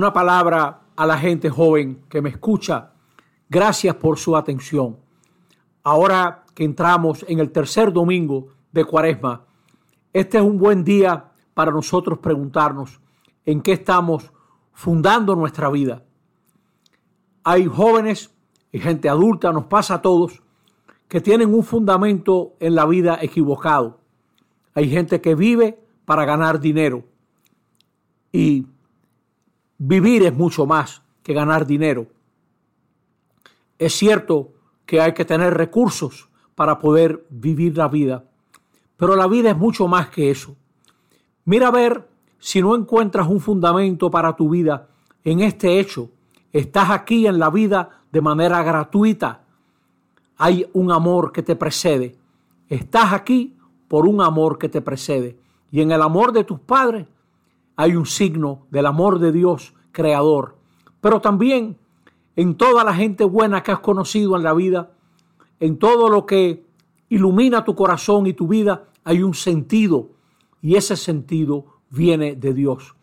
una palabra a la gente joven que me escucha. Gracias por su atención. Ahora que entramos en el tercer domingo de Cuaresma, este es un buen día para nosotros preguntarnos en qué estamos fundando nuestra vida. Hay jóvenes y gente adulta, nos pasa a todos, que tienen un fundamento en la vida equivocado. Hay gente que vive para ganar dinero y vivir es mucho más que ganar dinero. Es cierto que hay que tener recursos para poder vivir la vida, pero la vida es mucho más que eso. Mira a ver si no encuentras un fundamento para tu vida en este hecho. Estás aquí en la vida de manera gratuita. Hay un amor que te precede. Estás aquí por un amor que te precede. Y en el amor de tus padres hay un signo del amor de Dios creador. Pero también en toda la gente buena que has conocido en la vida, en todo lo que ilumina tu corazón y tu vida, hay un sentido. Y ese sentido viene de Dios.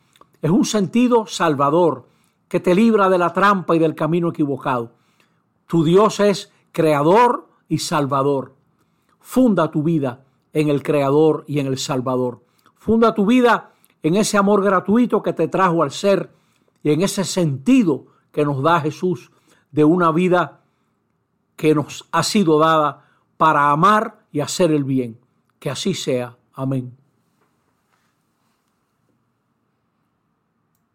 Es un sentido salvador que te libra de la trampa y del camino equivocado. Tu Dios es creador y salvador. Funda tu vida en el creador y en el salvador. Funda tu vida en ese amor gratuito que te trajo al ser y en ese sentido que nos da Jesús de una vida que nos ha sido dada para amar y hacer el bien. Que así sea. Amén.